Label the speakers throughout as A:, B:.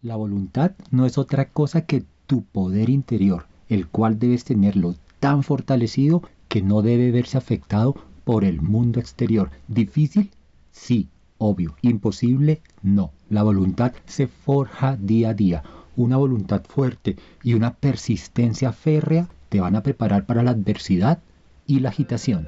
A: La voluntad no es otra cosa que tu poder interior, el cual debes tenerlo tan fortalecido que no debe verse afectado por el mundo exterior. ¿Difícil? Sí, obvio. ¿Imposible? No. La voluntad se forja día a día. Una voluntad fuerte y una persistencia férrea te van a preparar para la adversidad y la agitación.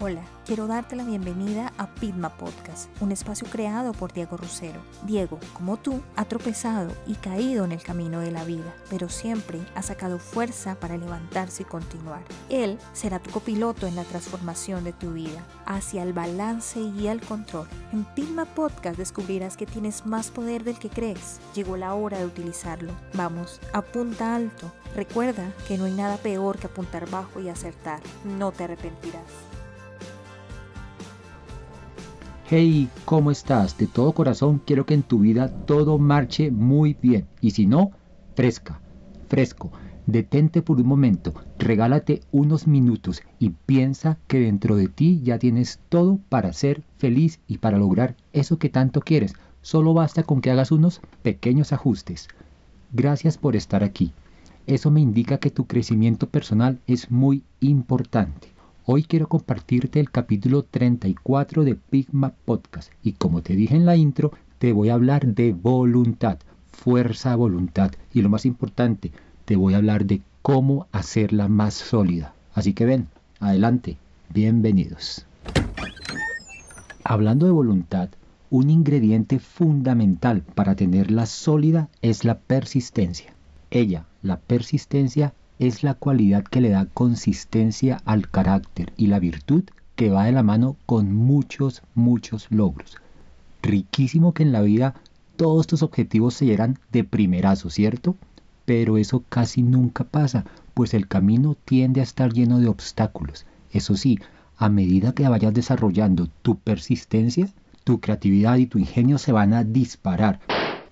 B: Hola, quiero darte la bienvenida a Pitma Podcast, un espacio creado por Diego Rosero. Diego, como tú, ha tropezado y caído en el camino de la vida, pero siempre ha sacado fuerza para levantarse y continuar. Él será tu copiloto en la transformación de tu vida, hacia el balance y el control. En Pitma Podcast descubrirás que tienes más poder del que crees. Llegó la hora de utilizarlo. Vamos, apunta alto. Recuerda que no hay nada peor que apuntar bajo y acertar. No te arrepentirás.
A: Hey, ¿cómo estás? De todo corazón quiero que en tu vida todo marche muy bien. Y si no, fresca, fresco. Detente por un momento, regálate unos minutos y piensa que dentro de ti ya tienes todo para ser feliz y para lograr eso que tanto quieres. Solo basta con que hagas unos pequeños ajustes. Gracias por estar aquí. Eso me indica que tu crecimiento personal es muy importante. Hoy quiero compartirte el capítulo 34 de Pigma Podcast y como te dije en la intro, te voy a hablar de voluntad, fuerza voluntad y lo más importante, te voy a hablar de cómo hacerla más sólida. Así que ven, adelante, bienvenidos. Hablando de voluntad, un ingrediente fundamental para tenerla sólida es la persistencia. Ella, la persistencia, es la cualidad que le da consistencia al carácter y la virtud que va de la mano con muchos, muchos logros. Riquísimo que en la vida todos tus objetivos se llegan de primerazo, ¿cierto? Pero eso casi nunca pasa, pues el camino tiende a estar lleno de obstáculos. Eso sí, a medida que vayas desarrollando tu persistencia, tu creatividad y tu ingenio se van a disparar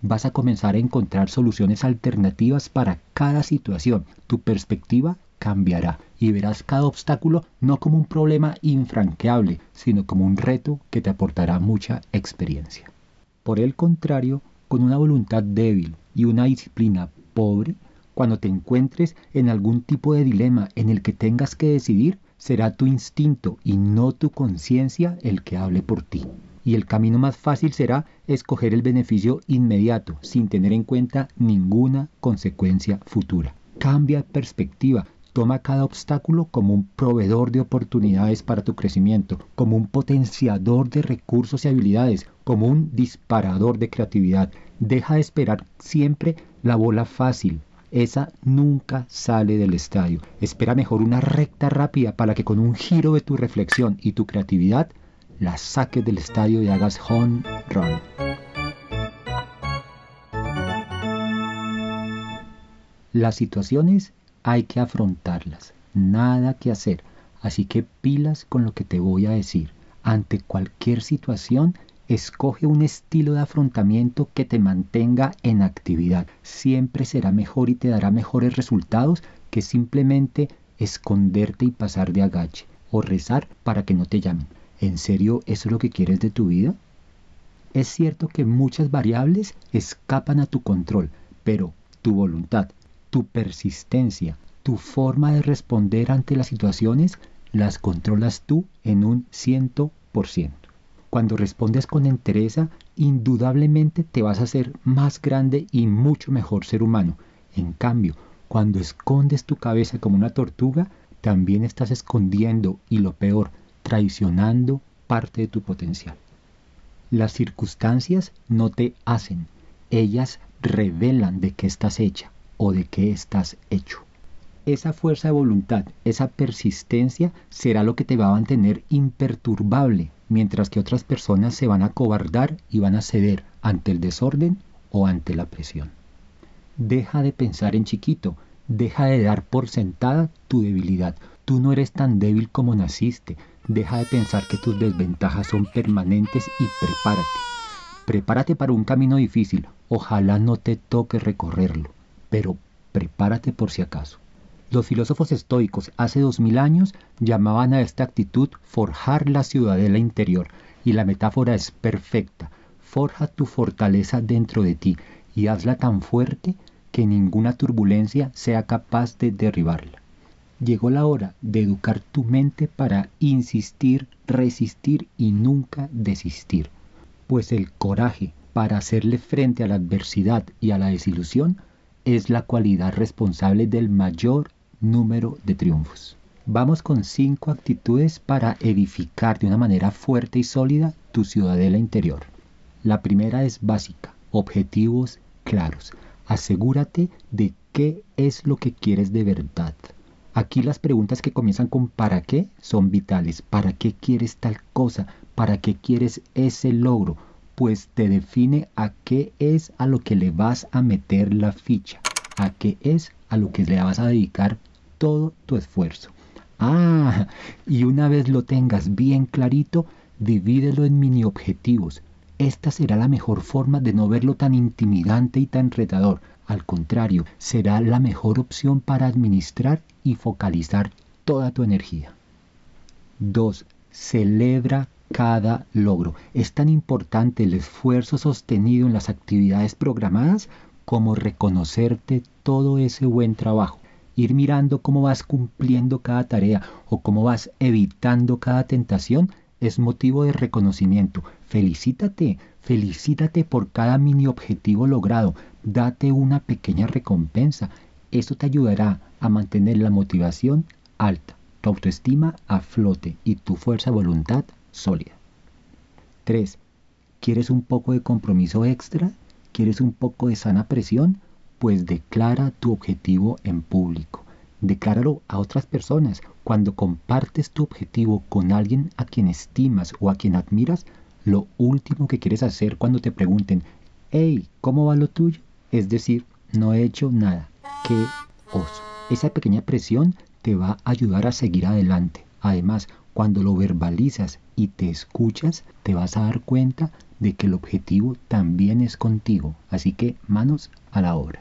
A: vas a comenzar a encontrar soluciones alternativas para cada situación. Tu perspectiva cambiará y verás cada obstáculo no como un problema infranqueable, sino como un reto que te aportará mucha experiencia. Por el contrario, con una voluntad débil y una disciplina pobre, cuando te encuentres en algún tipo de dilema en el que tengas que decidir, será tu instinto y no tu conciencia el que hable por ti y el camino más fácil será escoger el beneficio inmediato sin tener en cuenta ninguna consecuencia futura. Cambia perspectiva, toma cada obstáculo como un proveedor de oportunidades para tu crecimiento, como un potenciador de recursos y habilidades, como un disparador de creatividad. Deja de esperar siempre la bola fácil. Esa nunca sale del estadio. Espera mejor una recta rápida para que con un giro de tu reflexión y tu creatividad la saques del estadio y hagas home run. Las situaciones hay que afrontarlas, nada que hacer, así que pilas con lo que te voy a decir. Ante cualquier situación, escoge un estilo de afrontamiento que te mantenga en actividad. Siempre será mejor y te dará mejores resultados que simplemente esconderte y pasar de agache o rezar para que no te llamen. ¿En serio eso es lo que quieres de tu vida? Es cierto que muchas variables escapan a tu control, pero tu voluntad, tu persistencia, tu forma de responder ante las situaciones las controlas tú en un ciento por ciento. Cuando respondes con entereza, indudablemente te vas a hacer más grande y mucho mejor ser humano. En cambio, cuando escondes tu cabeza como una tortuga, también estás escondiendo, y lo peor, traicionando parte de tu potencial. Las circunstancias no te hacen, ellas revelan de qué estás hecha o de qué estás hecho. Esa fuerza de voluntad, esa persistencia será lo que te va a mantener imperturbable, mientras que otras personas se van a cobardar y van a ceder ante el desorden o ante la presión. Deja de pensar en chiquito, deja de dar por sentada tu debilidad. Tú no eres tan débil como naciste, Deja de pensar que tus desventajas son permanentes y prepárate. Prepárate para un camino difícil. Ojalá no te toque recorrerlo, pero prepárate por si acaso. Los filósofos estoicos hace dos mil años llamaban a esta actitud forjar la ciudadela interior, y la metáfora es perfecta. forja tu fortaleza dentro de ti y hazla tan fuerte que ninguna turbulencia sea capaz de derribarla. Llegó la hora de educar tu mente para insistir, resistir y nunca desistir, pues el coraje para hacerle frente a la adversidad y a la desilusión es la cualidad responsable del mayor número de triunfos. Vamos con cinco actitudes para edificar de una manera fuerte y sólida tu ciudadela interior. La primera es básica, objetivos claros. Asegúrate de qué es lo que quieres de verdad. Aquí las preguntas que comienzan con ¿para qué? son vitales. ¿Para qué quieres tal cosa? ¿Para qué quieres ese logro? Pues te define a qué es a lo que le vas a meter la ficha, a qué es a lo que le vas a dedicar todo tu esfuerzo. Ah, y una vez lo tengas bien clarito, divídelo en mini objetivos. Esta será la mejor forma de no verlo tan intimidante y tan retador. Al contrario, será la mejor opción para administrar y focalizar toda tu energía. 2. Celebra cada logro. Es tan importante el esfuerzo sostenido en las actividades programadas como reconocerte todo ese buen trabajo. Ir mirando cómo vas cumpliendo cada tarea o cómo vas evitando cada tentación es motivo de reconocimiento. Felicítate, felicítate por cada mini objetivo logrado. Date una pequeña recompensa. Esto te ayudará a mantener la motivación alta, tu autoestima a flote y tu fuerza voluntad sólida. 3. ¿Quieres un poco de compromiso extra? ¿Quieres un poco de sana presión? Pues declara tu objetivo en público. Decláralo a otras personas. Cuando compartes tu objetivo con alguien a quien estimas o a quien admiras, lo último que quieres hacer cuando te pregunten, hey, ¿cómo va lo tuyo? Es decir, no he hecho nada. ¡Qué oso! Esa pequeña presión te va a ayudar a seguir adelante. Además, cuando lo verbalizas y te escuchas, te vas a dar cuenta de que el objetivo también es contigo. Así que manos a la obra.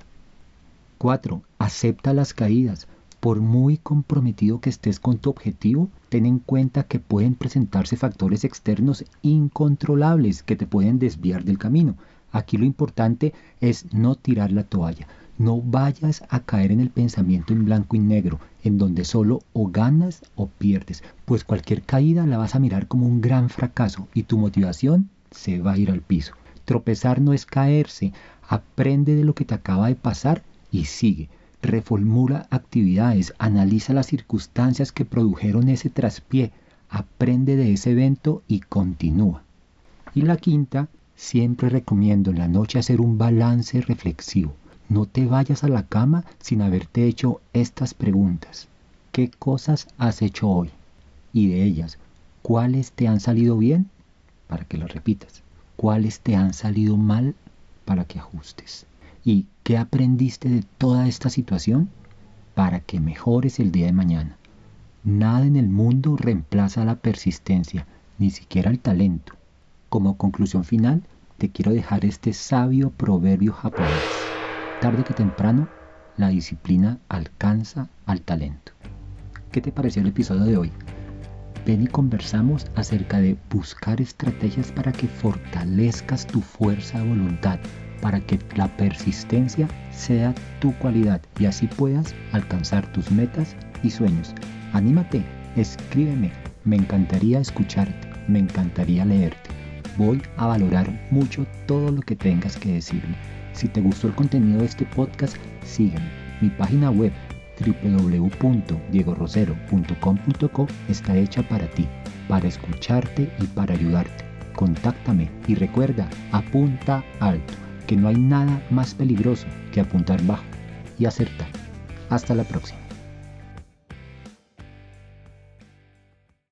A: 4. Acepta las caídas. Por muy comprometido que estés con tu objetivo, ten en cuenta que pueden presentarse factores externos incontrolables que te pueden desviar del camino. Aquí lo importante es no tirar la toalla. No vayas a caer en el pensamiento en blanco y negro, en donde solo o ganas o pierdes, pues cualquier caída la vas a mirar como un gran fracaso y tu motivación se va a ir al piso. Tropezar no es caerse, aprende de lo que te acaba de pasar y sigue reformula actividades, analiza las circunstancias que produjeron ese traspié, aprende de ese evento y continúa. Y la quinta, siempre recomiendo en la noche hacer un balance reflexivo. No te vayas a la cama sin haberte hecho estas preguntas. ¿Qué cosas has hecho hoy? Y de ellas, ¿cuáles te han salido bien? Para que lo repitas. ¿Cuáles te han salido mal? Para que ajustes. ¿Y qué aprendiste de toda esta situación? Para que mejores el día de mañana. Nada en el mundo reemplaza la persistencia, ni siquiera el talento. Como conclusión final, te quiero dejar este sabio proverbio japonés. Tarde que temprano, la disciplina alcanza al talento. ¿Qué te pareció el episodio de hoy? Ven y conversamos acerca de buscar estrategias para que fortalezcas tu fuerza de voluntad para que la persistencia sea tu cualidad y así puedas alcanzar tus metas y sueños. Anímate, escríbeme, me encantaría escucharte, me encantaría leerte. Voy a valorar mucho todo lo que tengas que decirme. Si te gustó el contenido de este podcast, sígueme. Mi página web www.diegorosero.com.co está hecha para ti, para escucharte y para ayudarte. Contáctame y recuerda, apunta alto que no hay nada más peligroso que apuntar bajo y acertar. Hasta la próxima.